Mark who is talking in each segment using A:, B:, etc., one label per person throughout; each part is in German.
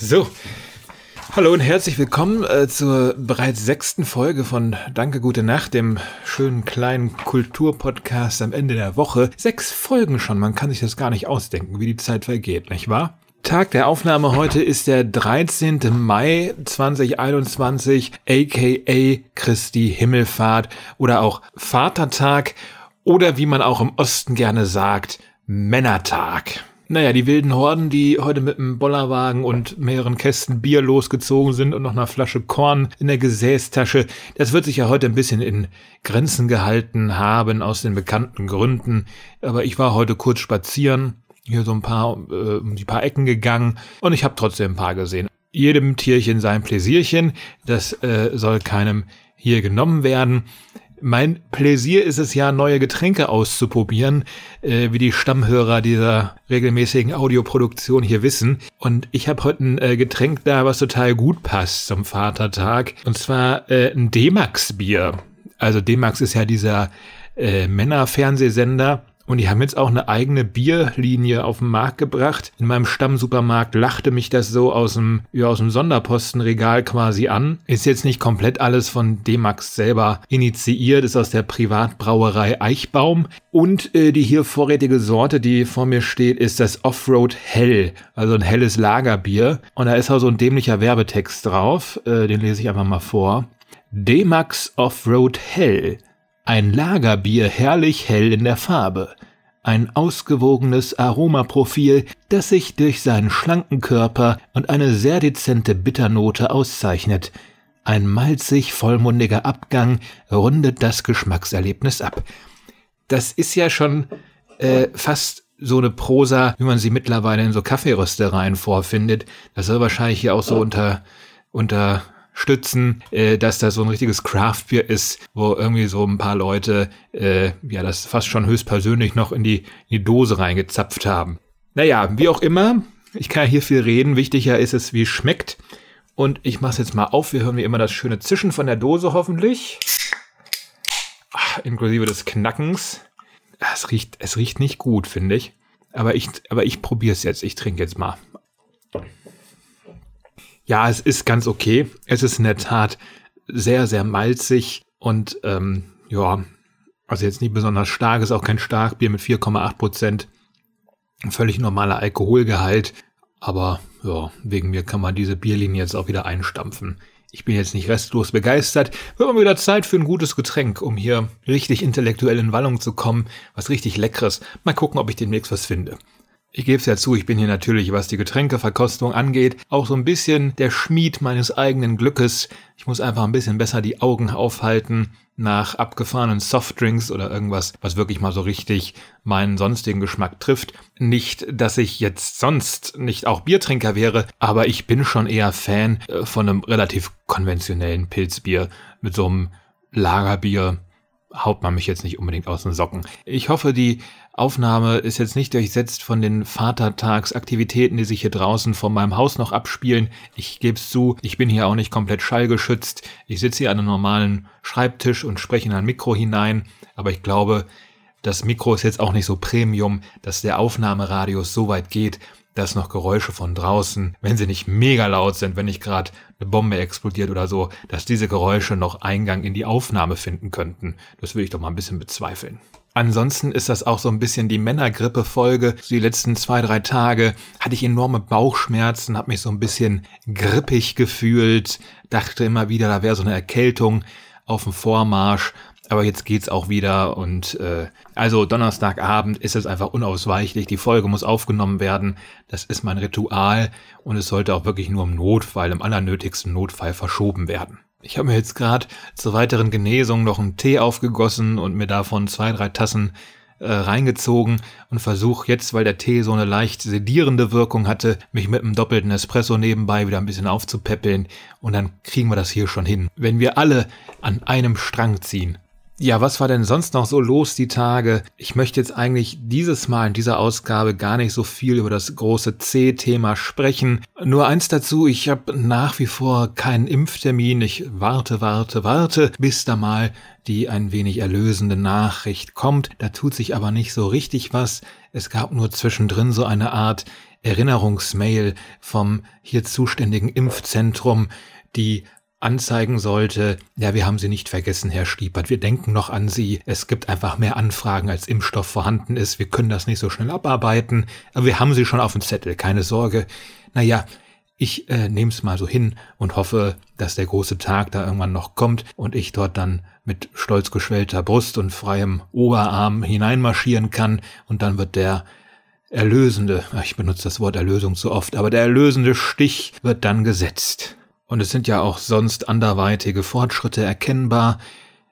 A: So, hallo und herzlich willkommen äh, zur bereits sechsten Folge von Danke, gute Nacht, dem schönen kleinen Kulturpodcast am Ende der Woche. Sechs Folgen schon, man kann sich das gar nicht ausdenken, wie die Zeit vergeht, nicht wahr? Tag der Aufnahme heute ist der 13. Mai 2021, aka Christi Himmelfahrt oder auch Vatertag oder wie man auch im Osten gerne sagt, Männertag. Naja, die wilden Horden, die heute mit einem Bollerwagen und mehreren Kästen Bier losgezogen sind und noch einer Flasche Korn in der Gesäßtasche, das wird sich ja heute ein bisschen in Grenzen gehalten haben, aus den bekannten Gründen. Aber ich war heute kurz spazieren, hier so ein paar, äh, um die paar Ecken gegangen und ich habe trotzdem ein paar gesehen. Jedem Tierchen sein Pläsierchen, das äh, soll keinem hier genommen werden. Mein Pläsier ist es ja, neue Getränke auszuprobieren, äh, wie die Stammhörer dieser regelmäßigen Audioproduktion hier wissen. Und ich habe heute ein äh, Getränk da, was total gut passt zum Vatertag. Und zwar äh, ein D-Max-Bier. Also D-Max ist ja dieser äh, Männerfernsehsender und die haben jetzt auch eine eigene Bierlinie auf den Markt gebracht. In meinem Stammsupermarkt lachte mich das so aus dem, ja, aus dem Sonderpostenregal quasi an. Ist jetzt nicht komplett alles von D-Max selber initiiert, ist aus der Privatbrauerei Eichbaum. Und äh, die hier vorrätige Sorte, die vor mir steht, ist das Offroad Hell, also ein helles Lagerbier. Und da ist auch so ein dämlicher Werbetext drauf, äh, den lese ich einfach mal vor. D-Max Offroad Hell ein Lagerbier herrlich hell in der Farbe. Ein ausgewogenes Aromaprofil, das sich durch seinen schlanken Körper und eine sehr dezente Bitternote auszeichnet. Ein malzig vollmundiger Abgang rundet das Geschmackserlebnis ab. Das ist ja schon äh, fast so eine Prosa, wie man sie mittlerweile in so Kaffeeröstereien vorfindet. Das soll wahrscheinlich hier auch so unter, unter stützen, äh, dass das so ein richtiges Craft-Bier ist, wo irgendwie so ein paar Leute äh, ja das fast schon höchstpersönlich noch in die, in die Dose reingezapft haben. Naja, wie auch immer, ich kann ja hier viel reden. Wichtiger ist es, wie es schmeckt. Und ich mache es jetzt mal auf. Wir hören wie immer das schöne Zischen von der Dose hoffentlich. Ach, inklusive des Knackens. Es riecht, es riecht nicht gut, finde ich. Aber ich, aber ich probiere es jetzt. Ich trinke jetzt mal. Ja, es ist ganz okay. Es ist in der Tat sehr, sehr malzig und ähm, ja, also jetzt nicht besonders stark, ist auch kein Starkbier mit 4,8 Prozent. Völlig normaler Alkoholgehalt. Aber ja, wegen mir kann man diese Bierlinie jetzt auch wieder einstampfen. Ich bin jetzt nicht restlos begeistert. Wird mal wieder Zeit für ein gutes Getränk, um hier richtig intellektuell in Wallung zu kommen. Was richtig Leckeres. Mal gucken, ob ich demnächst was finde. Ich gebe es ja zu, ich bin hier natürlich, was die Getränkeverkostung angeht, auch so ein bisschen der Schmied meines eigenen Glückes. Ich muss einfach ein bisschen besser die Augen aufhalten nach abgefahrenen Softdrinks oder irgendwas, was wirklich mal so richtig meinen sonstigen Geschmack trifft. Nicht, dass ich jetzt sonst nicht auch Biertrinker wäre, aber ich bin schon eher Fan äh, von einem relativ konventionellen Pilzbier mit so einem Lagerbier haut man mich jetzt nicht unbedingt aus den Socken. Ich hoffe, die Aufnahme ist jetzt nicht durchsetzt von den Vatertagsaktivitäten, die sich hier draußen vor meinem Haus noch abspielen. Ich gebe es zu, ich bin hier auch nicht komplett schallgeschützt. Ich sitze hier an einem normalen Schreibtisch und spreche in ein Mikro hinein, aber ich glaube, das Mikro ist jetzt auch nicht so Premium, dass der Aufnahmeradius so weit geht, dass noch Geräusche von draußen, wenn sie nicht mega laut sind, wenn nicht gerade eine Bombe explodiert oder so, dass diese Geräusche noch Eingang in die Aufnahme finden könnten. Das will ich doch mal ein bisschen bezweifeln. Ansonsten ist das auch so ein bisschen die Männergrippe-Folge. Die letzten zwei, drei Tage hatte ich enorme Bauchschmerzen, habe mich so ein bisschen grippig gefühlt, dachte immer wieder, da wäre so eine Erkältung auf dem Vormarsch. Aber jetzt geht's auch wieder und äh, also Donnerstagabend ist es einfach unausweichlich. Die Folge muss aufgenommen werden. Das ist mein Ritual und es sollte auch wirklich nur im Notfall, im allernötigsten Notfall verschoben werden. Ich habe mir jetzt gerade zur weiteren Genesung noch einen Tee aufgegossen und mir davon zwei, drei Tassen äh, reingezogen und versuche jetzt, weil der Tee so eine leicht sedierende Wirkung hatte, mich mit einem doppelten Espresso nebenbei wieder ein bisschen aufzupäppeln und dann kriegen wir das hier schon hin. Wenn wir alle an einem Strang ziehen, ja, was war denn sonst noch so los die Tage? Ich möchte jetzt eigentlich dieses Mal in dieser Ausgabe gar nicht so viel über das große C-Thema sprechen. Nur eins dazu, ich habe nach wie vor keinen Impftermin. Ich warte, warte, warte, bis da mal die ein wenig erlösende Nachricht kommt. Da tut sich aber nicht so richtig was. Es gab nur zwischendrin so eine Art Erinnerungsmail vom hier zuständigen Impfzentrum, die anzeigen sollte, ja, wir haben Sie nicht vergessen, Herr Stiepert, wir denken noch an Sie, es gibt einfach mehr Anfragen, als Impfstoff vorhanden ist, wir können das nicht so schnell abarbeiten, aber wir haben Sie schon auf dem Zettel, keine Sorge. Naja, ich äh, nehme es mal so hin und hoffe, dass der große Tag da irgendwann noch kommt und ich dort dann mit stolz geschwellter Brust und freiem Oberarm hineinmarschieren kann. Und dann wird der erlösende, ich benutze das Wort Erlösung zu oft, aber der erlösende Stich wird dann gesetzt. Und es sind ja auch sonst anderweitige Fortschritte erkennbar.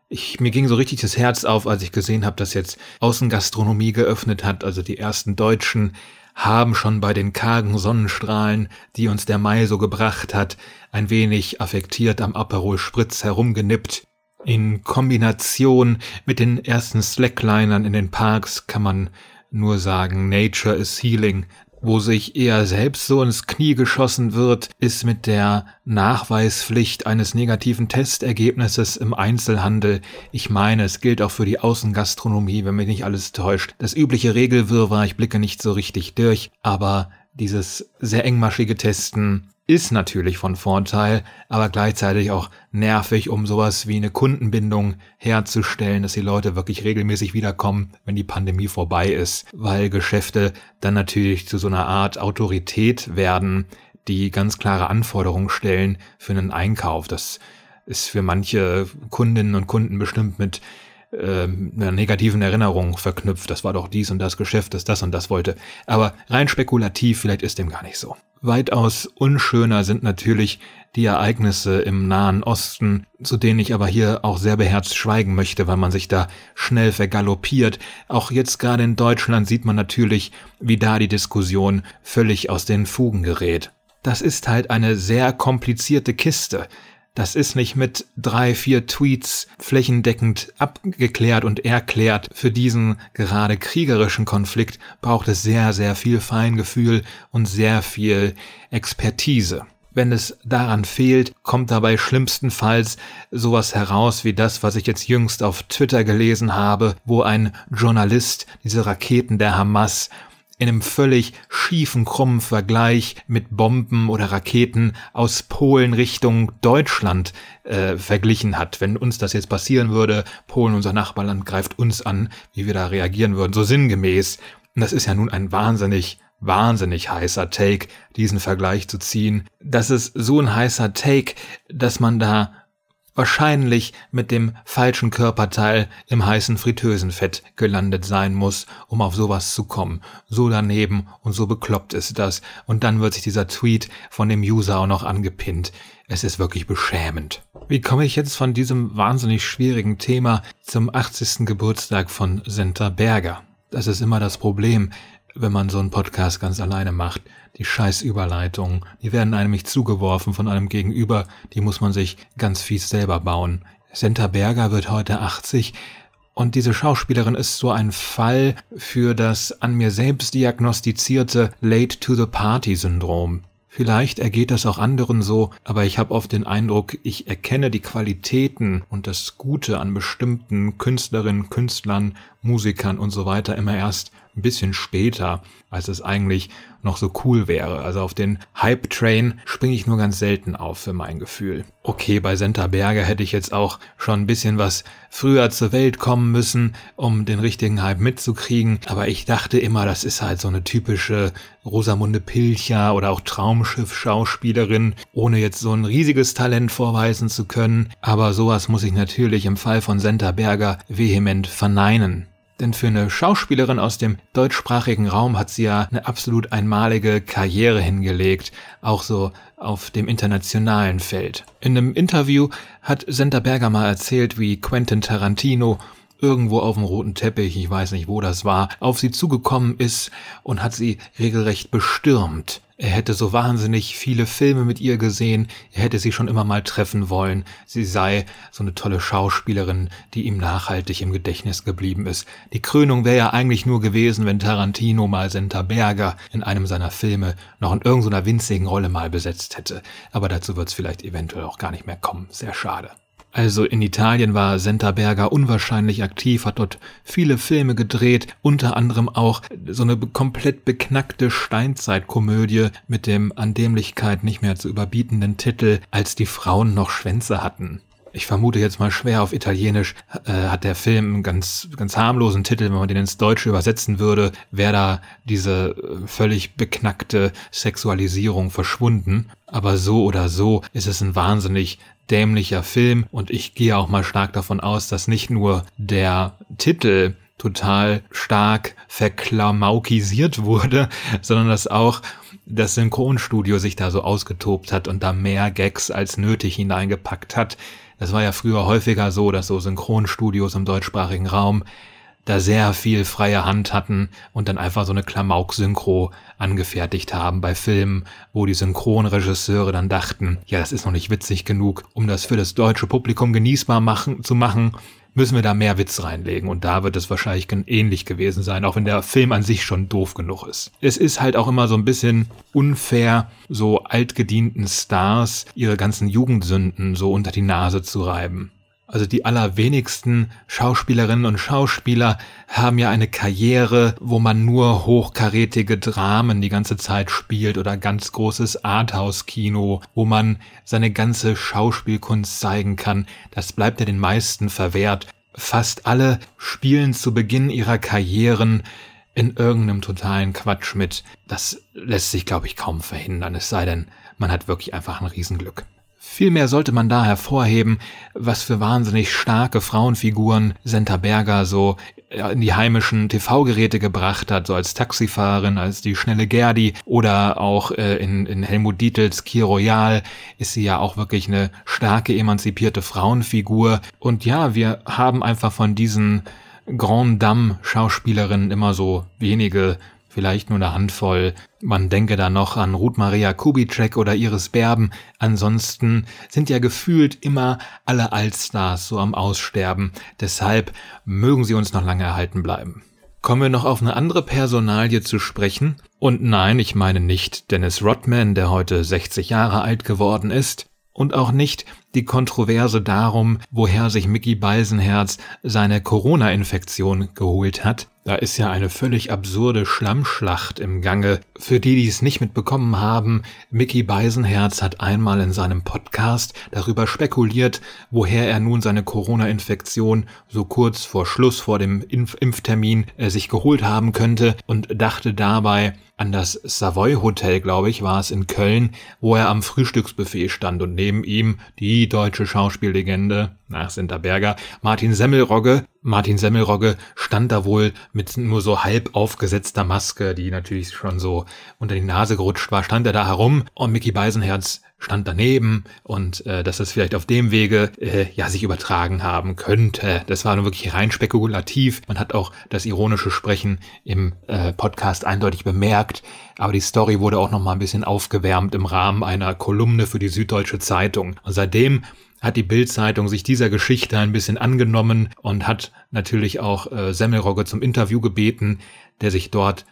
A: Ich, mir ging so richtig das Herz auf, als ich gesehen habe, dass jetzt Außengastronomie geöffnet hat, also die ersten Deutschen haben schon bei den kargen Sonnenstrahlen, die uns der Mai so gebracht hat, ein wenig affektiert am Aperol Spritz herumgenippt. In Kombination mit den ersten Slacklinern in den Parks kann man nur sagen, Nature is Healing wo sich er selbst so ins Knie geschossen wird, ist mit der Nachweispflicht eines negativen Testergebnisses im Einzelhandel. Ich meine, es gilt auch für die Außengastronomie, wenn mich nicht alles täuscht. Das übliche Regelwirrwarr, ich blicke nicht so richtig durch, aber dieses sehr engmaschige Testen ist natürlich von Vorteil, aber gleichzeitig auch nervig, um sowas wie eine Kundenbindung herzustellen, dass die Leute wirklich regelmäßig wiederkommen, wenn die Pandemie vorbei ist, weil Geschäfte dann natürlich zu so einer Art Autorität werden, die ganz klare Anforderungen stellen für einen Einkauf. Das ist für manche Kundinnen und Kunden bestimmt mit äh, einer negativen Erinnerung verknüpft. Das war doch dies und das Geschäft, das das und das wollte. Aber rein spekulativ, vielleicht ist dem gar nicht so. Weitaus unschöner sind natürlich die Ereignisse im Nahen Osten, zu denen ich aber hier auch sehr beherzt schweigen möchte, weil man sich da schnell vergaloppiert. Auch jetzt gerade in Deutschland sieht man natürlich, wie da die Diskussion völlig aus den Fugen gerät. Das ist halt eine sehr komplizierte Kiste. Das ist nicht mit drei, vier Tweets flächendeckend abgeklärt und erklärt. Für diesen gerade kriegerischen Konflikt braucht es sehr, sehr viel Feingefühl und sehr viel Expertise. Wenn es daran fehlt, kommt dabei schlimmstenfalls sowas heraus wie das, was ich jetzt jüngst auf Twitter gelesen habe, wo ein Journalist diese Raketen der Hamas in einem völlig schiefen, krummen Vergleich mit Bomben oder Raketen aus Polen Richtung Deutschland äh, verglichen hat. Wenn uns das jetzt passieren würde, Polen, unser Nachbarland, greift uns an, wie wir da reagieren würden, so sinngemäß. Und das ist ja nun ein wahnsinnig wahnsinnig heißer Take, diesen Vergleich zu ziehen. Das ist so ein heißer Take, dass man da wahrscheinlich mit dem falschen Körperteil im heißen Fritteusenfett gelandet sein muss, um auf sowas zu kommen. So daneben und so bekloppt ist das. Und dann wird sich dieser Tweet von dem User auch noch angepinnt. Es ist wirklich beschämend. Wie komme ich jetzt von diesem wahnsinnig schwierigen Thema zum 80. Geburtstag von Senta Berger? Das ist immer das Problem wenn man so einen Podcast ganz alleine macht. Die scheiß Überleitungen, die werden einem nicht zugeworfen von einem Gegenüber, die muss man sich ganz fies selber bauen. Senta Berger wird heute 80 und diese Schauspielerin ist so ein Fall für das an mir selbst diagnostizierte Late to the Party Syndrom. Vielleicht ergeht das auch anderen so, aber ich habe oft den Eindruck, ich erkenne die Qualitäten und das Gute an bestimmten Künstlerinnen, Künstlern, Musikern und so weiter immer erst ein bisschen später, als es eigentlich noch so cool wäre. Also auf den Hype-Train springe ich nur ganz selten auf für mein Gefühl. Okay, bei Senta Berger hätte ich jetzt auch schon ein bisschen was früher zur Welt kommen müssen, um den richtigen Hype mitzukriegen. Aber ich dachte immer, das ist halt so eine typische Rosamunde Pilcher oder auch Traumschiff-Schauspielerin, ohne jetzt so ein riesiges Talent vorweisen zu können. Aber sowas muss ich natürlich im Fall von Senta Berger vehement verneinen. Denn für eine Schauspielerin aus dem deutschsprachigen Raum hat sie ja eine absolut einmalige Karriere hingelegt, auch so auf dem internationalen Feld. In einem Interview hat Senta Berger mal erzählt, wie Quentin Tarantino irgendwo auf dem roten Teppich, ich weiß nicht wo das war, auf sie zugekommen ist und hat sie regelrecht bestürmt. Er hätte so wahnsinnig viele Filme mit ihr gesehen, er hätte sie schon immer mal treffen wollen, sie sei so eine tolle Schauspielerin, die ihm nachhaltig im Gedächtnis geblieben ist. Die Krönung wäre ja eigentlich nur gewesen, wenn Tarantino mal Senta Berger in einem seiner Filme noch in irgendeiner winzigen Rolle mal besetzt hätte. Aber dazu wird es vielleicht eventuell auch gar nicht mehr kommen. Sehr schade. Also in Italien war Senta unwahrscheinlich aktiv, hat dort viele Filme gedreht, unter anderem auch so eine komplett beknackte Steinzeitkomödie mit dem an Dämlichkeit nicht mehr zu überbietenden Titel Als die Frauen noch Schwänze hatten. Ich vermute jetzt mal schwer auf Italienisch äh, hat der Film einen ganz, ganz harmlosen Titel, wenn man den ins Deutsche übersetzen würde, wäre da diese äh, völlig beknackte Sexualisierung verschwunden. Aber so oder so ist es ein wahnsinnig dämlicher Film und ich gehe auch mal stark davon aus, dass nicht nur der Titel total stark verklamaukisiert wurde, sondern dass auch das Synchronstudio sich da so ausgetobt hat und da mehr Gags als nötig hineingepackt hat. Das war ja früher häufiger so, dass so Synchronstudios im deutschsprachigen Raum da sehr viel freie Hand hatten und dann einfach so eine Klamauk-Synchro angefertigt haben bei Filmen, wo die Synchronregisseure dann dachten, ja, das ist noch nicht witzig genug, um das für das deutsche Publikum genießbar machen, zu machen, müssen wir da mehr Witz reinlegen. Und da wird es wahrscheinlich ähnlich gewesen sein, auch wenn der Film an sich schon doof genug ist. Es ist halt auch immer so ein bisschen unfair, so altgedienten Stars ihre ganzen Jugendsünden so unter die Nase zu reiben. Also die allerwenigsten Schauspielerinnen und Schauspieler haben ja eine Karriere, wo man nur hochkarätige Dramen die ganze Zeit spielt oder ganz großes Arthouse-Kino, wo man seine ganze Schauspielkunst zeigen kann. Das bleibt ja den meisten verwehrt. Fast alle spielen zu Beginn ihrer Karrieren in irgendeinem totalen Quatsch mit. Das lässt sich, glaube ich, kaum verhindern, es sei denn, man hat wirklich einfach ein Riesenglück. Vielmehr sollte man da hervorheben, was für wahnsinnig starke Frauenfiguren Senta Berger so in die heimischen TV-Geräte gebracht hat, so als Taxifahrerin, als die schnelle Gerdi oder auch äh, in, in Helmut Dietels Kir Royal ist sie ja auch wirklich eine starke, emanzipierte Frauenfigur. Und ja, wir haben einfach von diesen Grand Dame Schauspielerinnen immer so wenige vielleicht nur eine Handvoll. Man denke da noch an Ruth Maria Kubitschek oder Iris Berben. Ansonsten sind ja gefühlt immer alle Allstars so am Aussterben. Deshalb mögen sie uns noch lange erhalten bleiben. Kommen wir noch auf eine andere Personalie zu sprechen. Und nein, ich meine nicht Dennis Rodman, der heute 60 Jahre alt geworden ist. Und auch nicht die Kontroverse darum, woher sich Mickey Beisenherz seine Corona-Infektion geholt hat. Da ist ja eine völlig absurde Schlammschlacht im Gange. Für die, die es nicht mitbekommen haben, Mickey Beisenherz hat einmal in seinem Podcast darüber spekuliert, woher er nun seine Corona-Infektion so kurz vor Schluss vor dem Impf Impftermin äh, sich geholt haben könnte und dachte dabei an das Savoy Hotel, glaube ich, war es in Köln, wo er am Frühstücksbuffet stand und neben ihm die deutsche Schauspiellegende nach Sinterberger, Martin Semmelrogge. Martin Semmelrogge stand da wohl mit nur so halb aufgesetzter Maske, die natürlich schon so unter die Nase gerutscht war, stand er da herum und Mickey Beisenherz stand daneben und äh, dass es vielleicht auf dem Wege äh, ja sich übertragen haben könnte. Das war nur wirklich rein spekulativ. Man hat auch das ironische Sprechen im äh, Podcast eindeutig bemerkt, aber die Story wurde auch noch mal ein bisschen aufgewärmt im Rahmen einer Kolumne für die Süddeutsche Zeitung. Und seitdem hat die Bildzeitung sich dieser Geschichte ein bisschen angenommen und hat natürlich auch äh, Semmelrogge zum Interview gebeten, der sich dort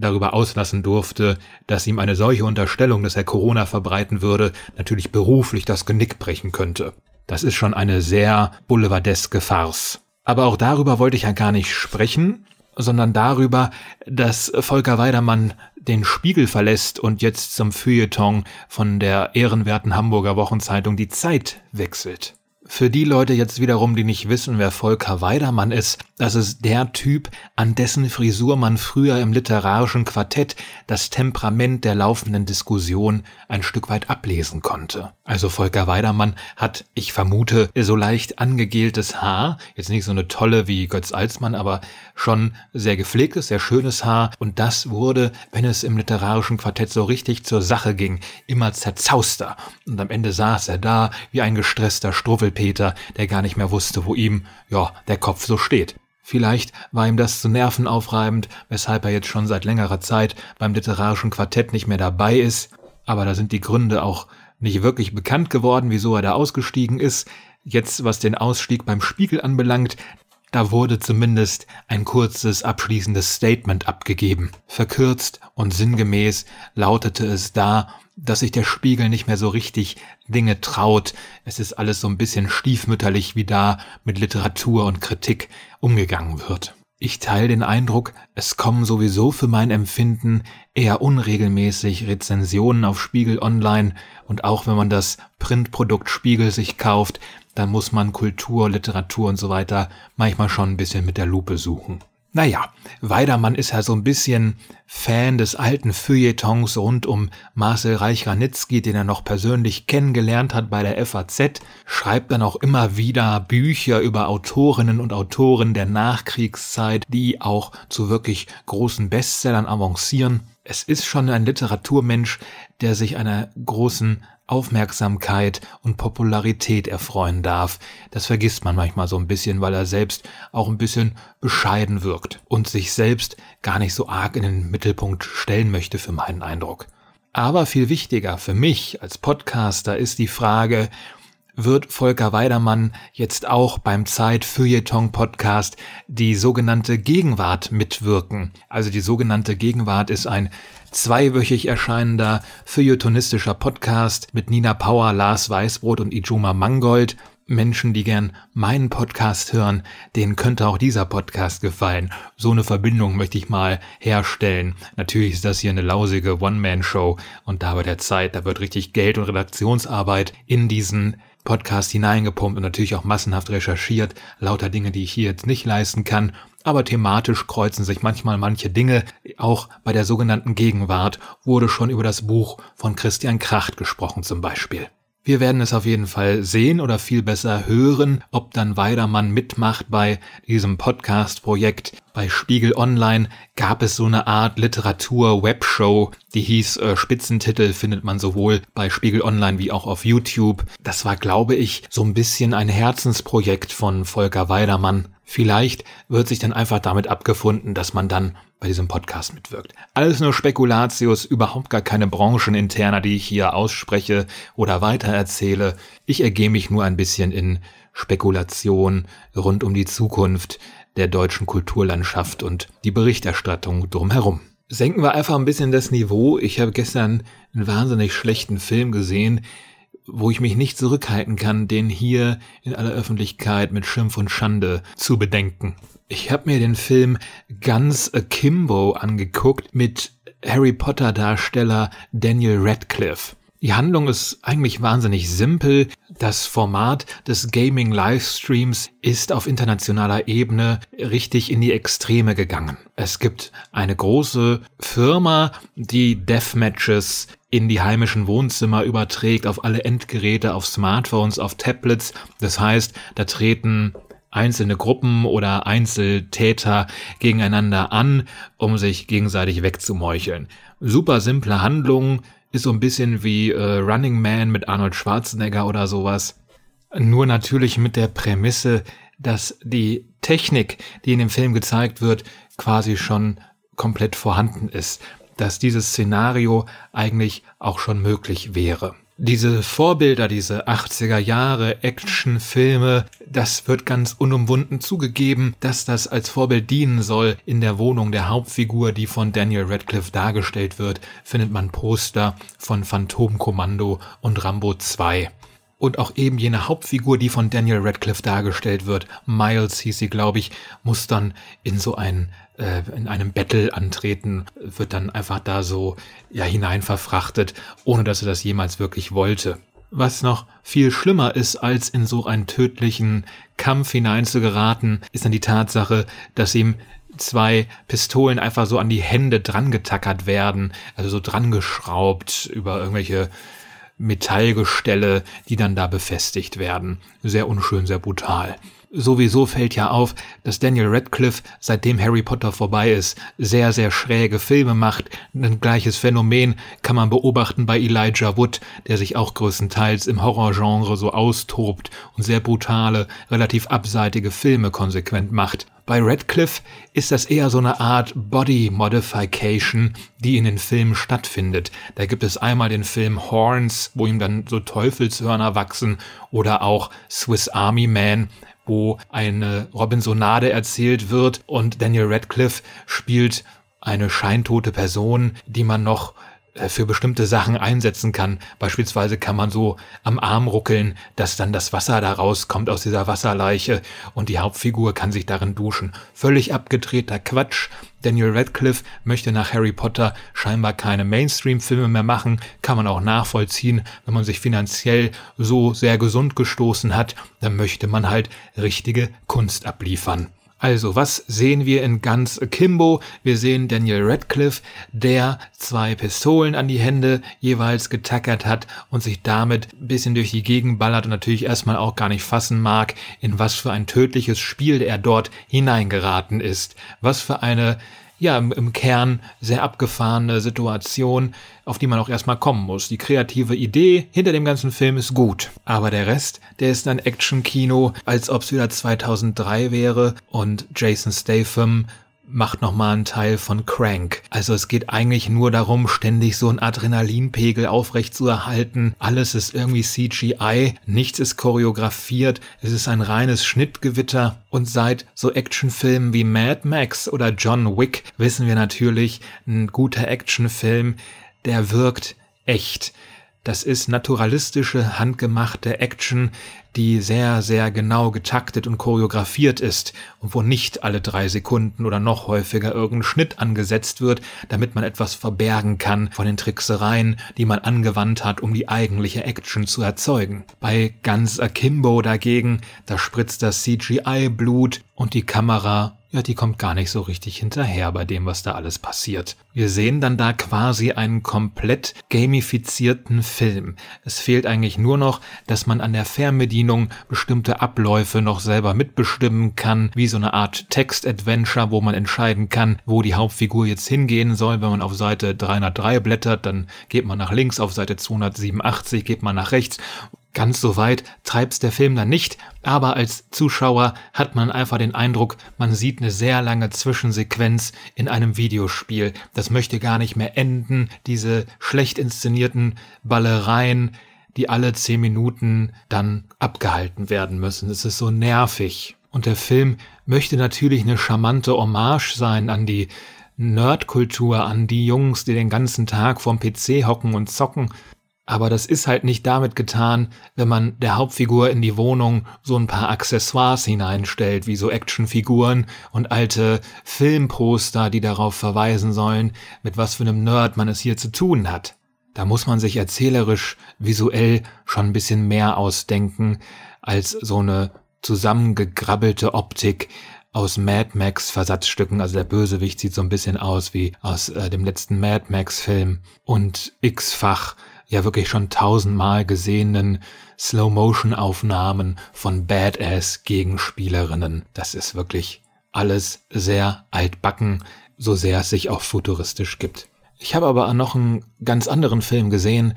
A: darüber auslassen durfte, dass ihm eine solche Unterstellung, dass er Corona verbreiten würde, natürlich beruflich das Genick brechen könnte. Das ist schon eine sehr boulevardeske Farce. Aber auch darüber wollte ich ja gar nicht sprechen, sondern darüber, dass Volker Weidermann den Spiegel verlässt und jetzt zum Feuilleton von der ehrenwerten Hamburger Wochenzeitung Die Zeit wechselt. Für die Leute jetzt wiederum, die nicht wissen, wer Volker Weidermann ist, das ist der Typ, an dessen Frisur man früher im literarischen Quartett das Temperament der laufenden Diskussion ein Stück weit ablesen konnte. Also Volker Weidermann hat, ich vermute, so leicht angegeltes Haar, jetzt nicht so eine tolle wie Götz Alsmann, aber schon sehr gepflegtes, sehr schönes Haar und das wurde, wenn es im literarischen Quartett so richtig zur Sache ging, immer zerzauster und am Ende saß er da wie ein gestresster Struwwelpeter, der gar nicht mehr wusste, wo ihm, ja, der Kopf so steht. Vielleicht war ihm das zu nervenaufreibend, weshalb er jetzt schon seit längerer Zeit beim literarischen Quartett nicht mehr dabei ist, aber da sind die Gründe auch nicht wirklich bekannt geworden, wieso er da ausgestiegen ist. Jetzt, was den Ausstieg beim Spiegel anbelangt, da wurde zumindest ein kurzes abschließendes Statement abgegeben. Verkürzt und sinngemäß lautete es da, dass sich der Spiegel nicht mehr so richtig Dinge traut. Es ist alles so ein bisschen stiefmütterlich, wie da mit Literatur und Kritik umgegangen wird. Ich teile den Eindruck, es kommen sowieso für mein Empfinden eher unregelmäßig Rezensionen auf Spiegel Online und auch wenn man das Printprodukt Spiegel sich kauft, dann muss man Kultur, Literatur und so weiter manchmal schon ein bisschen mit der Lupe suchen. Naja, Weidermann ist ja so ein bisschen Fan des alten Feuilletons rund um Marcel Reich-Ranitzky, den er noch persönlich kennengelernt hat bei der FAZ, schreibt dann auch immer wieder Bücher über Autorinnen und Autoren der Nachkriegszeit, die auch zu wirklich großen Bestsellern avancieren. Es ist schon ein Literaturmensch, der sich einer großen Aufmerksamkeit und Popularität erfreuen darf. Das vergisst man manchmal so ein bisschen, weil er selbst auch ein bisschen bescheiden wirkt und sich selbst gar nicht so arg in den Mittelpunkt stellen möchte für meinen Eindruck. Aber viel wichtiger für mich als Podcaster ist die Frage, wird Volker Weidermann jetzt auch beim Zeit Feuilleton Podcast die sogenannte Gegenwart mitwirken. Also die sogenannte Gegenwart ist ein zweiwöchig erscheinender feuilletonistischer Podcast mit Nina Power, Lars Weißbrot und Ijoma Mangold. Menschen, die gern meinen Podcast hören, denen könnte auch dieser Podcast gefallen. So eine Verbindung möchte ich mal herstellen. Natürlich ist das hier eine lausige One-Man-Show und da bei der Zeit, da wird richtig Geld und Redaktionsarbeit in diesen Podcast hineingepumpt und natürlich auch massenhaft recherchiert. Lauter Dinge, die ich hier jetzt nicht leisten kann aber thematisch kreuzen sich manchmal manche Dinge. Auch bei der sogenannten Gegenwart wurde schon über das Buch von Christian Kracht gesprochen zum Beispiel. Wir werden es auf jeden Fall sehen oder viel besser hören, ob dann Weidermann mitmacht bei diesem Podcast-Projekt. Bei Spiegel Online gab es so eine Art Literatur-Webshow, die hieß äh, Spitzentitel, findet man sowohl bei Spiegel Online wie auch auf YouTube. Das war, glaube ich, so ein bisschen ein Herzensprojekt von Volker Weidermann. Vielleicht wird sich dann einfach damit abgefunden, dass man dann bei diesem Podcast mitwirkt. Alles nur Spekulatius, überhaupt gar keine brancheninterner, die ich hier ausspreche oder weitererzähle. Ich ergehe mich nur ein bisschen in Spekulation rund um die Zukunft der deutschen Kulturlandschaft und die Berichterstattung drumherum. Senken wir einfach ein bisschen das Niveau. Ich habe gestern einen wahnsinnig schlechten Film gesehen, wo ich mich nicht zurückhalten kann, den hier in aller Öffentlichkeit mit Schimpf und Schande zu bedenken. Ich habe mir den Film Guns Akimbo angeguckt mit Harry Potter Darsteller Daniel Radcliffe. Die Handlung ist eigentlich wahnsinnig simpel. Das Format des Gaming Livestreams ist auf internationaler Ebene richtig in die Extreme gegangen. Es gibt eine große Firma, die Deathmatches in die heimischen Wohnzimmer überträgt, auf alle Endgeräte, auf Smartphones, auf Tablets. Das heißt, da treten einzelne Gruppen oder Einzeltäter gegeneinander an, um sich gegenseitig wegzumeucheln. Super simple Handlungen, ist so ein bisschen wie äh, Running Man mit Arnold Schwarzenegger oder sowas. Nur natürlich mit der Prämisse, dass die Technik, die in dem Film gezeigt wird, quasi schon komplett vorhanden ist. Dass dieses Szenario eigentlich auch schon möglich wäre. Diese Vorbilder, diese 80er Jahre Actionfilme, das wird ganz unumwunden zugegeben, dass das als Vorbild dienen soll. In der Wohnung der Hauptfigur, die von Daniel Radcliffe dargestellt wird, findet man Poster von Phantomkommando und Rambo 2 und auch eben jene Hauptfigur, die von Daniel Radcliffe dargestellt wird, Miles hieß sie, glaube ich, muss dann in so ein äh, in einem Battle antreten, wird dann einfach da so ja hinein verfrachtet, ohne dass er das jemals wirklich wollte. Was noch viel schlimmer ist, als in so einen tödlichen Kampf hineinzugeraten, ist dann die Tatsache, dass ihm zwei Pistolen einfach so an die Hände drangetackert werden, also so drangeschraubt über irgendwelche Metallgestelle, die dann da befestigt werden. Sehr unschön, sehr brutal. Sowieso fällt ja auf, dass Daniel Radcliffe, seitdem Harry Potter vorbei ist, sehr, sehr schräge Filme macht. Ein gleiches Phänomen kann man beobachten bei Elijah Wood, der sich auch größtenteils im Horrorgenre so austobt und sehr brutale, relativ abseitige Filme konsequent macht. Bei Radcliffe ist das eher so eine Art Body Modification, die in den Filmen stattfindet. Da gibt es einmal den Film Horns, wo ihm dann so Teufelshörner wachsen, oder auch Swiss Army Man, wo eine Robinsonade erzählt wird und Daniel Radcliffe spielt eine scheintote Person, die man noch für bestimmte Sachen einsetzen kann. Beispielsweise kann man so am Arm ruckeln, dass dann das Wasser da rauskommt aus dieser Wasserleiche und die Hauptfigur kann sich darin duschen. Völlig abgedrehter Quatsch. Daniel Radcliffe möchte nach Harry Potter scheinbar keine Mainstream-Filme mehr machen, kann man auch nachvollziehen, wenn man sich finanziell so sehr gesund gestoßen hat, dann möchte man halt richtige Kunst abliefern. Also, was sehen wir in Guns Akimbo? Wir sehen Daniel Radcliffe, der zwei Pistolen an die Hände jeweils getackert hat und sich damit ein bisschen durch die Gegend ballert und natürlich erstmal auch gar nicht fassen mag, in was für ein tödliches Spiel er dort hineingeraten ist. Was für eine ja, im, im Kern sehr abgefahrene Situation, auf die man auch erstmal kommen muss. Die kreative Idee hinter dem ganzen Film ist gut. Aber der Rest, der ist ein Action-Kino, als ob es wieder 2003 wäre und Jason Statham macht nochmal einen Teil von Crank. Also es geht eigentlich nur darum, ständig so einen Adrenalinpegel aufrecht zu erhalten. Alles ist irgendwie CGI, nichts ist choreografiert, es ist ein reines Schnittgewitter. Und seit so Actionfilmen wie Mad Max oder John Wick wissen wir natürlich, ein guter Actionfilm, der wirkt echt. Das ist naturalistische, handgemachte Action, die sehr, sehr genau getaktet und choreografiert ist und wo nicht alle drei Sekunden oder noch häufiger irgendein Schnitt angesetzt wird, damit man etwas verbergen kann von den Tricksereien, die man angewandt hat, um die eigentliche Action zu erzeugen. Bei Guns Akimbo dagegen, da spritzt das CGI-Blut und die Kamera ja, die kommt gar nicht so richtig hinterher bei dem, was da alles passiert. Wir sehen dann da quasi einen komplett gamifizierten Film. Es fehlt eigentlich nur noch, dass man an der Fernbedienung bestimmte Abläufe noch selber mitbestimmen kann, wie so eine Art Text-Adventure, wo man entscheiden kann, wo die Hauptfigur jetzt hingehen soll. Wenn man auf Seite 303 blättert, dann geht man nach links, auf Seite 287 geht man nach rechts Ganz so weit treibt's der Film dann nicht, aber als Zuschauer hat man einfach den Eindruck, man sieht eine sehr lange Zwischensequenz in einem Videospiel. Das möchte gar nicht mehr enden, diese schlecht inszenierten Ballereien, die alle zehn Minuten dann abgehalten werden müssen. Es ist so nervig. Und der Film möchte natürlich eine charmante Hommage sein an die Nerdkultur, an die Jungs, die den ganzen Tag vorm PC hocken und zocken. Aber das ist halt nicht damit getan, wenn man der Hauptfigur in die Wohnung so ein paar Accessoires hineinstellt, wie so Actionfiguren und alte Filmposter, die darauf verweisen sollen, mit was für einem Nerd man es hier zu tun hat. Da muss man sich erzählerisch, visuell schon ein bisschen mehr ausdenken, als so eine zusammengegrabbelte Optik aus Mad Max Versatzstücken. Also der Bösewicht sieht so ein bisschen aus wie aus äh, dem letzten Mad Max Film und x-fach ja wirklich schon tausendmal gesehenen Slow-Motion-Aufnahmen von Badass-Gegenspielerinnen. Das ist wirklich alles sehr altbacken, so sehr es sich auch futuristisch gibt. Ich habe aber noch einen ganz anderen Film gesehen,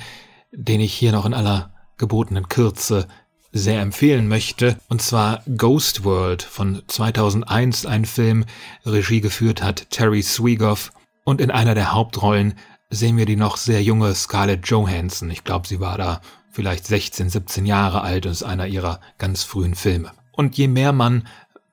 A: den ich hier noch in aller gebotenen Kürze sehr empfehlen möchte, und zwar Ghost World von 2001, ein Film, Regie geführt hat Terry Swigoff und in einer der Hauptrollen sehen wir die noch sehr junge Scarlett Johansson. Ich glaube, sie war da vielleicht 16, 17 Jahre alt und ist einer ihrer ganz frühen Filme. Und je mehr man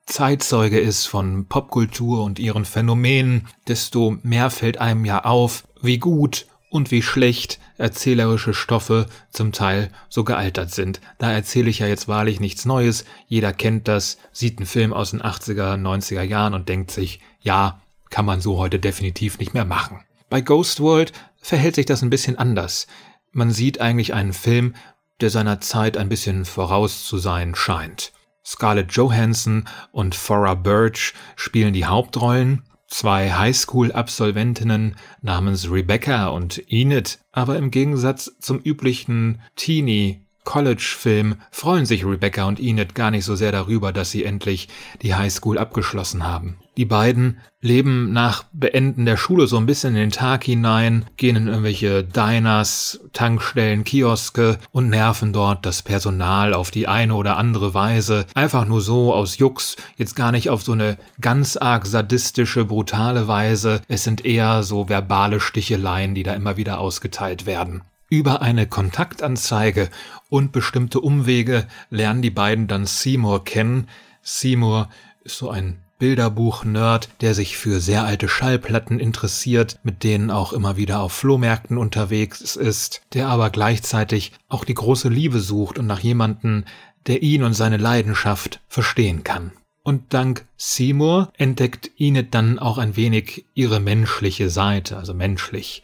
A: Zeitzeuge ist von Popkultur und ihren Phänomenen, desto mehr fällt einem ja auf, wie gut und wie schlecht erzählerische Stoffe zum Teil so gealtert sind. Da erzähle ich ja jetzt wahrlich nichts Neues. Jeder kennt das, sieht einen Film aus den 80er, 90er Jahren und denkt sich, ja, kann man so heute definitiv nicht mehr machen. Bei Ghost World verhält sich das ein bisschen anders. Man sieht eigentlich einen Film, der seiner Zeit ein bisschen voraus zu sein scheint. Scarlett Johansson und Thora Birch spielen die Hauptrollen, zwei Highschool-Absolventinnen namens Rebecca und Enid, aber im Gegensatz zum üblichen Teenie College-Film freuen sich Rebecca und Enid gar nicht so sehr darüber, dass sie endlich die Highschool abgeschlossen haben. Die beiden leben nach Beenden der Schule so ein bisschen in den Tag hinein, gehen in irgendwelche Diners, Tankstellen, Kioske und nerven dort das Personal auf die eine oder andere Weise. Einfach nur so aus Jux, jetzt gar nicht auf so eine ganz arg sadistische, brutale Weise. Es sind eher so verbale Sticheleien, die da immer wieder ausgeteilt werden. Über eine Kontaktanzeige und bestimmte Umwege lernen die beiden dann Seymour kennen. Seymour ist so ein Bilderbuch-Nerd, der sich für sehr alte Schallplatten interessiert, mit denen auch immer wieder auf Flohmärkten unterwegs ist, der aber gleichzeitig auch die große Liebe sucht und nach jemanden, der ihn und seine Leidenschaft verstehen kann. Und dank Seymour entdeckt Enid dann auch ein wenig ihre menschliche Seite, also menschlich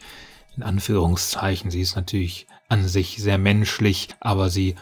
A: in Anführungszeichen. Sie ist natürlich an sich sehr menschlich, aber sie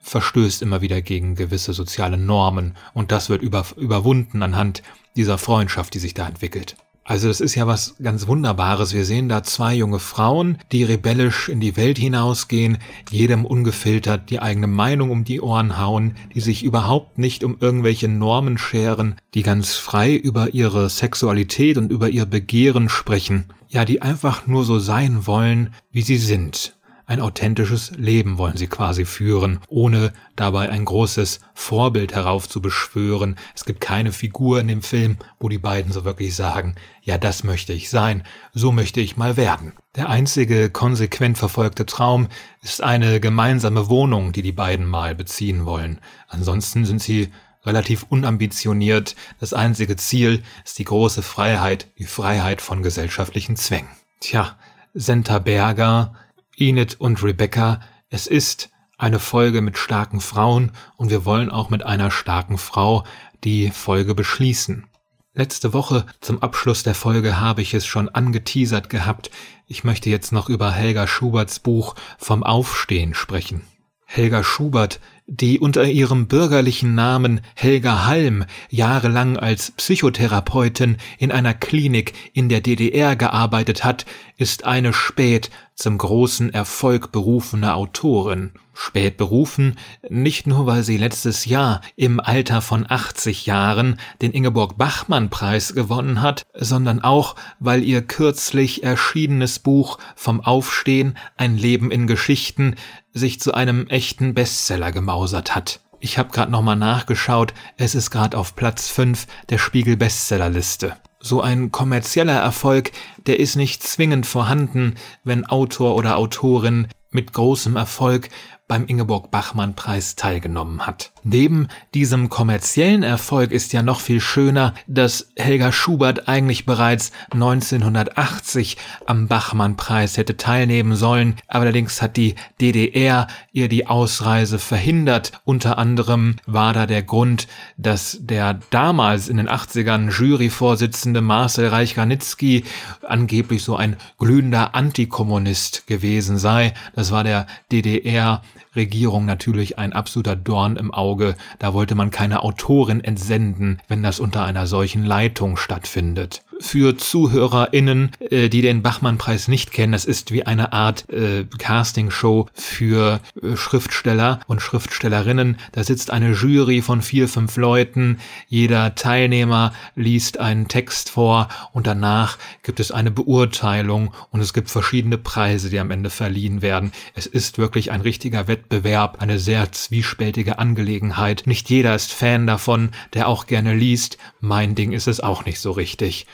A: verstößt immer wieder gegen gewisse soziale Normen und das wird über, überwunden anhand dieser Freundschaft, die sich da entwickelt. Also es ist ja was ganz Wunderbares. Wir sehen da zwei junge Frauen, die rebellisch in die Welt hinausgehen, jedem ungefiltert die eigene Meinung um die Ohren hauen, die sich überhaupt nicht um irgendwelche Normen scheren, die ganz frei über ihre Sexualität und über ihr Begehren sprechen. Ja, die einfach nur so sein wollen, wie sie sind. Ein authentisches Leben wollen sie quasi führen, ohne dabei ein großes Vorbild heraufzubeschwören. Es gibt keine Figur in dem Film, wo die beiden so wirklich sagen, ja, das möchte ich sein, so möchte ich mal werden. Der einzige konsequent verfolgte Traum ist eine gemeinsame Wohnung, die die beiden mal beziehen wollen. Ansonsten sind sie relativ unambitioniert. Das einzige Ziel ist die große Freiheit, die Freiheit von gesellschaftlichen Zwängen. Tja, Senta Berger Enid und Rebecca, es ist eine Folge mit starken Frauen und wir wollen auch mit einer starken Frau die Folge beschließen. Letzte Woche zum Abschluss der Folge habe ich es schon angeteasert gehabt. Ich möchte jetzt noch über Helga Schuberts Buch Vom Aufstehen sprechen. Helga Schubert die unter ihrem bürgerlichen Namen Helga Halm jahrelang als Psychotherapeutin in einer Klinik in der DDR gearbeitet hat, ist eine spät zum großen Erfolg berufene Autorin. Spät berufen, nicht nur weil sie letztes Jahr im Alter von 80 Jahren den Ingeborg Bachmann Preis gewonnen hat, sondern auch weil ihr kürzlich erschienenes Buch Vom Aufstehen, ein Leben in Geschichten sich zu einem echten Bestseller gemausert hat. Ich habe gerade nochmal nachgeschaut, es ist gerade auf Platz 5 der Spiegel Bestsellerliste. So ein kommerzieller Erfolg, der ist nicht zwingend vorhanden, wenn Autor oder Autorin mit großem Erfolg beim Ingeborg Bachmann Preis teilgenommen hat. Neben diesem kommerziellen Erfolg ist ja noch viel schöner, dass Helga Schubert eigentlich bereits 1980 am Bachmann Preis hätte teilnehmen sollen, allerdings hat die DDR ihr die Ausreise verhindert. Unter anderem war da der Grund, dass der damals in den 80ern Juryvorsitzende Marcel Reich-Ranitzky angeblich so ein glühender Antikommunist gewesen sei. Das war der DDR Regierung natürlich ein absoluter Dorn im Auge. Da wollte man keine Autorin entsenden, wenn das unter einer solchen Leitung stattfindet für ZuhörerInnen, äh, die den Bachmann-Preis nicht kennen. Das ist wie eine Art äh, Castingshow für äh, Schriftsteller und Schriftstellerinnen. Da sitzt eine Jury von vier, fünf Leuten. Jeder Teilnehmer liest einen Text vor und danach gibt es eine Beurteilung und es gibt verschiedene Preise, die am Ende verliehen werden. Es ist wirklich ein richtiger Wettbewerb, eine sehr zwiespältige Angelegenheit. Nicht jeder ist Fan davon, der auch gerne liest. Mein Ding ist es auch nicht so richtig.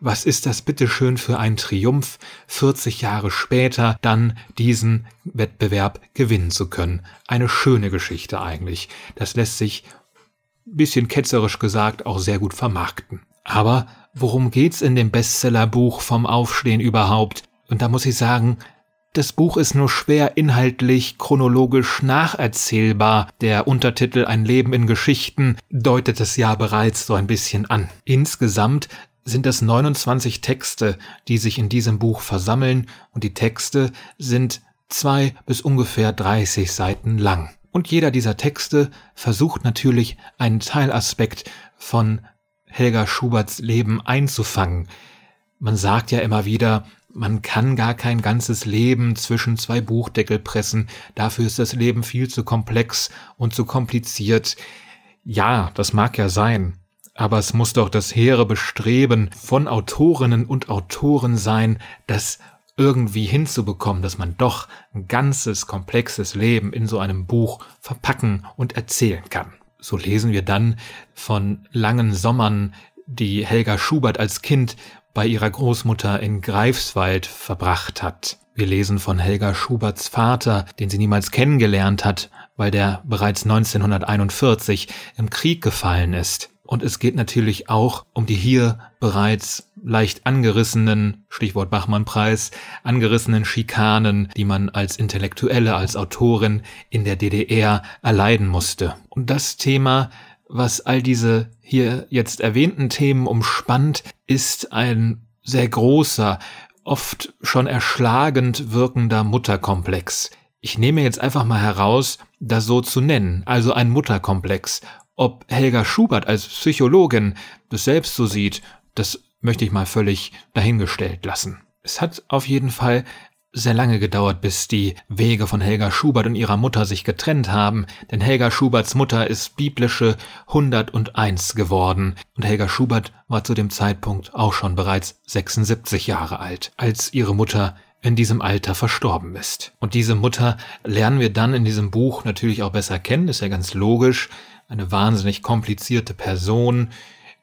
A: Was ist das bitteschön für ein Triumph, 40 Jahre später dann diesen Wettbewerb gewinnen zu können? Eine schöne Geschichte eigentlich. Das lässt sich, bisschen ketzerisch gesagt, auch sehr gut vermarkten. Aber worum geht's in dem Bestsellerbuch vom Aufstehen überhaupt? Und da muss ich sagen, das Buch ist nur schwer inhaltlich chronologisch nacherzählbar. Der Untertitel Ein Leben in Geschichten deutet es ja bereits so ein bisschen an. Insgesamt sind es 29 Texte, die sich in diesem Buch versammeln und die Texte sind zwei bis ungefähr 30 Seiten lang. Und jeder dieser Texte versucht natürlich einen Teilaspekt von Helga Schuberts Leben einzufangen. Man sagt ja immer wieder, man kann gar kein ganzes Leben zwischen zwei Buchdeckel pressen, dafür ist das Leben viel zu komplex und zu kompliziert. Ja, das mag ja sein, Aber es muss doch das hehre Bestreben von Autorinnen und Autoren sein, das irgendwie hinzubekommen, dass man doch ein ganzes, komplexes Leben in so einem Buch verpacken und erzählen kann. So lesen wir dann von langen Sommern, die Helga Schubert als Kind bei ihrer Großmutter in Greifswald verbracht hat. Wir lesen von Helga Schuberts Vater, den sie niemals kennengelernt hat, weil der bereits 1941 im Krieg gefallen ist. Und es geht natürlich auch um die hier bereits leicht angerissenen, Stichwort Bachmann-Preis, angerissenen Schikanen, die man als Intellektuelle, als Autorin in der DDR erleiden musste. Und das Thema, was all diese hier jetzt erwähnten Themen umspannt, ist ein sehr großer, oft schon erschlagend wirkender Mutterkomplex. Ich nehme jetzt einfach mal heraus, das so zu nennen, also ein Mutterkomplex. Ob Helga Schubert als Psychologin das selbst so sieht, das möchte ich mal völlig dahingestellt lassen. Es hat auf jeden Fall sehr lange gedauert, bis die Wege von Helga Schubert und ihrer Mutter sich getrennt haben, denn Helga Schuberts Mutter ist biblische 101 geworden und Helga Schubert war zu dem Zeitpunkt auch schon bereits 76 Jahre alt, als ihre Mutter in diesem Alter verstorben ist. Und diese Mutter lernen wir dann in diesem Buch natürlich auch besser kennen, ist ja ganz logisch. Eine wahnsinnig komplizierte Person,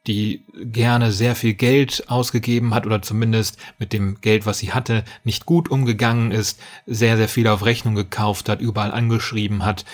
A: die gerne sehr viel Geld ausgegeben hat oder zumindest mit dem Geld, was sie hatte, nicht gut umgegangen ist, sehr, sehr viel auf Rechnung gekauft hat, überall angeschrieben hat.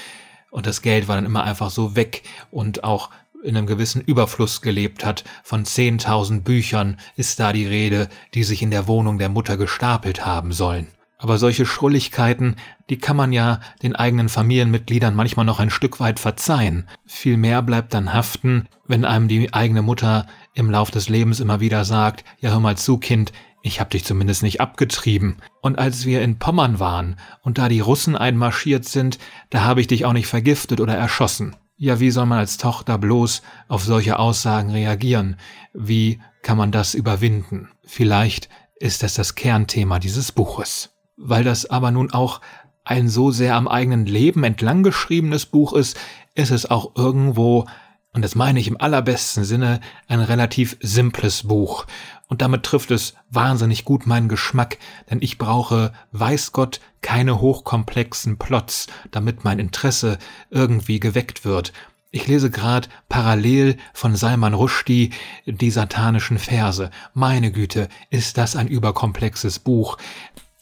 A: Und das Geld war dann immer einfach so weg und auch in einem gewissen Überfluss gelebt hat. Von 10.000 Büchern ist da die Rede, die sich in der Wohnung der Mutter gestapelt haben sollen. Aber solche Schrulligkeiten, die kann man ja den eigenen Familienmitgliedern manchmal noch ein Stück weit verzeihen. Viel mehr bleibt dann haften, wenn einem die eigene Mutter im Lauf des Lebens immer wieder sagt, ja hör mal zu, Kind, ich hab dich zumindest nicht abgetrieben. Und als wir in Pommern waren und da die Russen einmarschiert sind, da habe ich dich auch nicht vergiftet oder erschossen. Ja, wie soll man als Tochter bloß auf solche Aussagen reagieren? Wie kann man das überwinden? Vielleicht ist das das Kernthema dieses Buches. Weil das aber nun auch ein so sehr am eigenen Leben entlang geschriebenes Buch ist, ist es auch irgendwo, und das meine ich im allerbesten Sinne, ein relativ simples Buch. Und damit trifft es wahnsinnig gut meinen Geschmack, denn ich brauche, weiß Gott, keine hochkomplexen Plots, damit mein Interesse irgendwie geweckt wird. Ich lese gerade parallel von Salman Rushdie die satanischen Verse. Meine Güte, ist das ein überkomplexes Buch.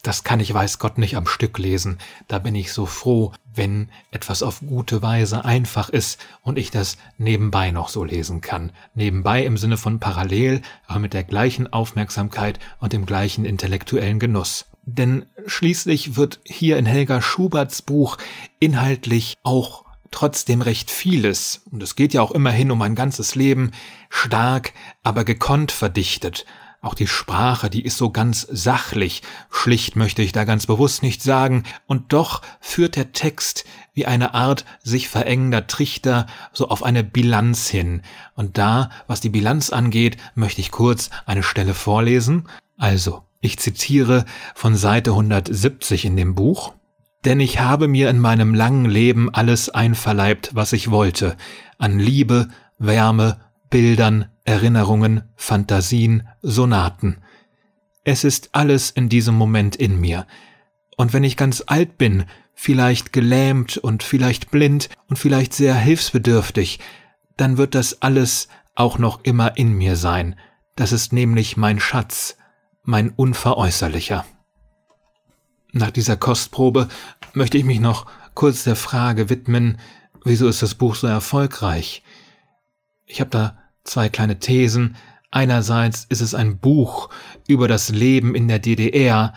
A: Das kann ich weiß Gott nicht am Stück lesen. Da bin ich so froh, wenn etwas auf gute Weise einfach ist und ich das nebenbei noch so lesen kann. Nebenbei im Sinne von parallel, aber mit der gleichen Aufmerksamkeit und dem gleichen intellektuellen Genuss. Denn schließlich wird hier in Helga Schuberts Buch inhaltlich auch trotzdem recht vieles, und es geht ja auch immerhin um ein ganzes Leben, stark, aber gekonnt verdichtet. Auch die Sprache, die ist so ganz sachlich, schlicht möchte ich da ganz bewusst nicht sagen, und doch führt der Text wie eine Art sich verengender Trichter so auf eine Bilanz hin. Und da, was die Bilanz angeht, möchte ich kurz eine Stelle vorlesen. Also, ich zitiere von Seite 170 in dem Buch. Denn ich habe mir in meinem langen Leben alles einverleibt, was ich wollte, an Liebe, Wärme, Bildern, Erinnerungen, Fantasien, Sonaten. Es ist alles in diesem Moment in mir. Und wenn ich ganz alt bin, vielleicht gelähmt und vielleicht blind und vielleicht sehr hilfsbedürftig, dann wird das alles auch noch immer in mir sein. Das ist nämlich mein Schatz, mein unveräußerlicher. Nach dieser Kostprobe möchte ich mich noch kurz der Frage widmen, wieso ist das Buch so erfolgreich? Ich habe da zwei kleine Thesen. Einerseits ist es ein Buch über das Leben in der DDR,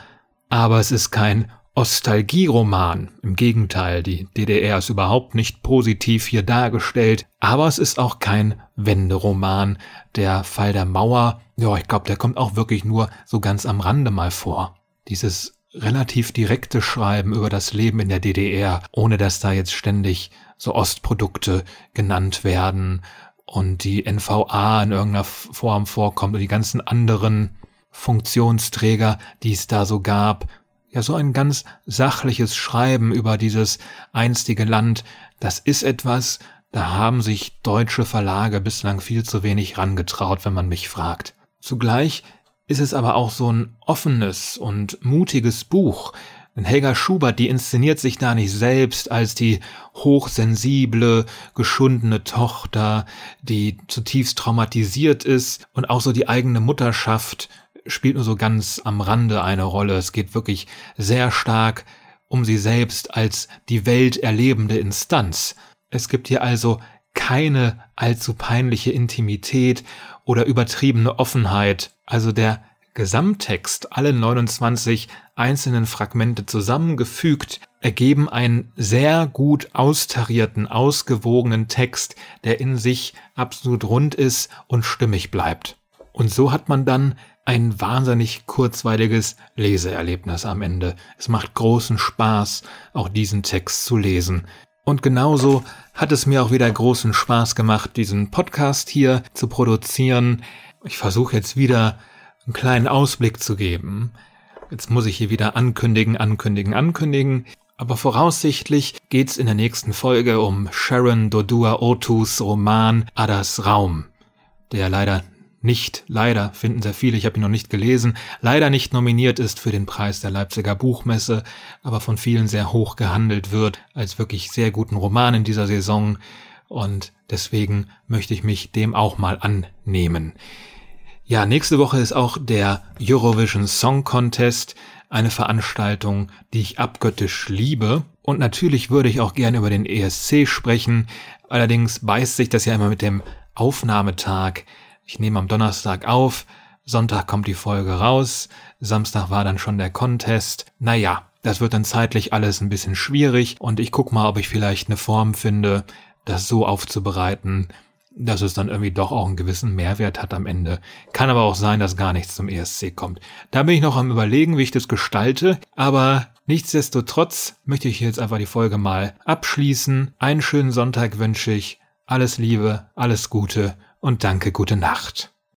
A: aber es ist kein Ostalgieroman. Im Gegenteil, die DDR ist überhaupt nicht positiv hier dargestellt, aber es ist auch kein Wenderoman. Der Fall der Mauer, ja, ich glaube, der kommt auch wirklich nur so ganz am Rande mal vor. Dieses relativ direkte Schreiben über das Leben in der DDR, ohne dass da jetzt ständig so Ostprodukte genannt werden und die NVA in irgendeiner Form vorkommt und die ganzen anderen Funktionsträger, die es da so gab. Ja, so ein ganz sachliches Schreiben über dieses einstige Land, das ist etwas, Da haben sich deutsche Verlage bislang viel zu wenig rangetraut, wenn man mich fragt. Zugleich ist es aber auch so ein offenes und mutiges Buch, Helga Schubert, die inszeniert sich da nicht selbst als die hochsensible, geschundene Tochter, die zutiefst traumatisiert ist und auch so die eigene Mutterschaft spielt nur so ganz am Rande eine Rolle. Es geht wirklich sehr stark um sie selbst als die Welt erlebende Instanz. Es gibt hier also keine allzu peinliche Intimität oder übertriebene Offenheit, also der Gesamttext, alle 29 einzelnen Fragmente zusammengefügt, ergeben einen sehr gut austarierten, ausgewogenen Text, der in sich absolut rund ist und stimmig bleibt. Und so hat man dann ein wahnsinnig kurzweiliges Leseerlebnis am Ende. Es macht großen Spaß, auch diesen Text zu lesen. Und genauso hat es mir auch wieder großen Spaß gemacht, diesen Podcast hier zu produzieren. Ich versuche jetzt wieder einen kleinen Ausblick zu geben. Jetzt muss ich hier wieder ankündigen, ankündigen, ankündigen. Aber voraussichtlich geht's in der nächsten Folge um Sharon Dodua Otus Roman Adas Raum, der leider nicht, leider finden sehr viele, ich habe ihn noch nicht gelesen, leider nicht nominiert ist für den Preis der Leipziger Buchmesse, aber von vielen sehr hoch gehandelt wird als wirklich sehr guten Roman in dieser Saison und deswegen möchte ich mich dem auch mal annehmen. Ja, nächste Woche ist auch der Eurovision Song Contest, eine Veranstaltung, die ich abgöttisch liebe. Und natürlich würde ich auch gerne über den ESC sprechen. Allerdings beißt sich das ja immer mit dem Aufnahmetag ich nehme am Donnerstag auf, Sonntag kommt die Folge raus, Samstag war dann schon der Contest. Naja, das wird dann zeitlich alles ein bisschen schwierig und ich guck mal, ob ich vielleicht eine Form finde, das so aufzubereiten, dass es dann irgendwie doch auch einen gewissen Mehrwert hat am Ende. Kann aber auch sein, dass gar nichts zum ESC kommt. Da bin ich noch am überlegen, wie ich das gestalte, aber nichtsdestotrotz möchte ich jetzt einfach die Folge mal abschließen. Einen schönen Sonntag wünsche ich. Alles Liebe, alles Gute und danke, gute Nacht.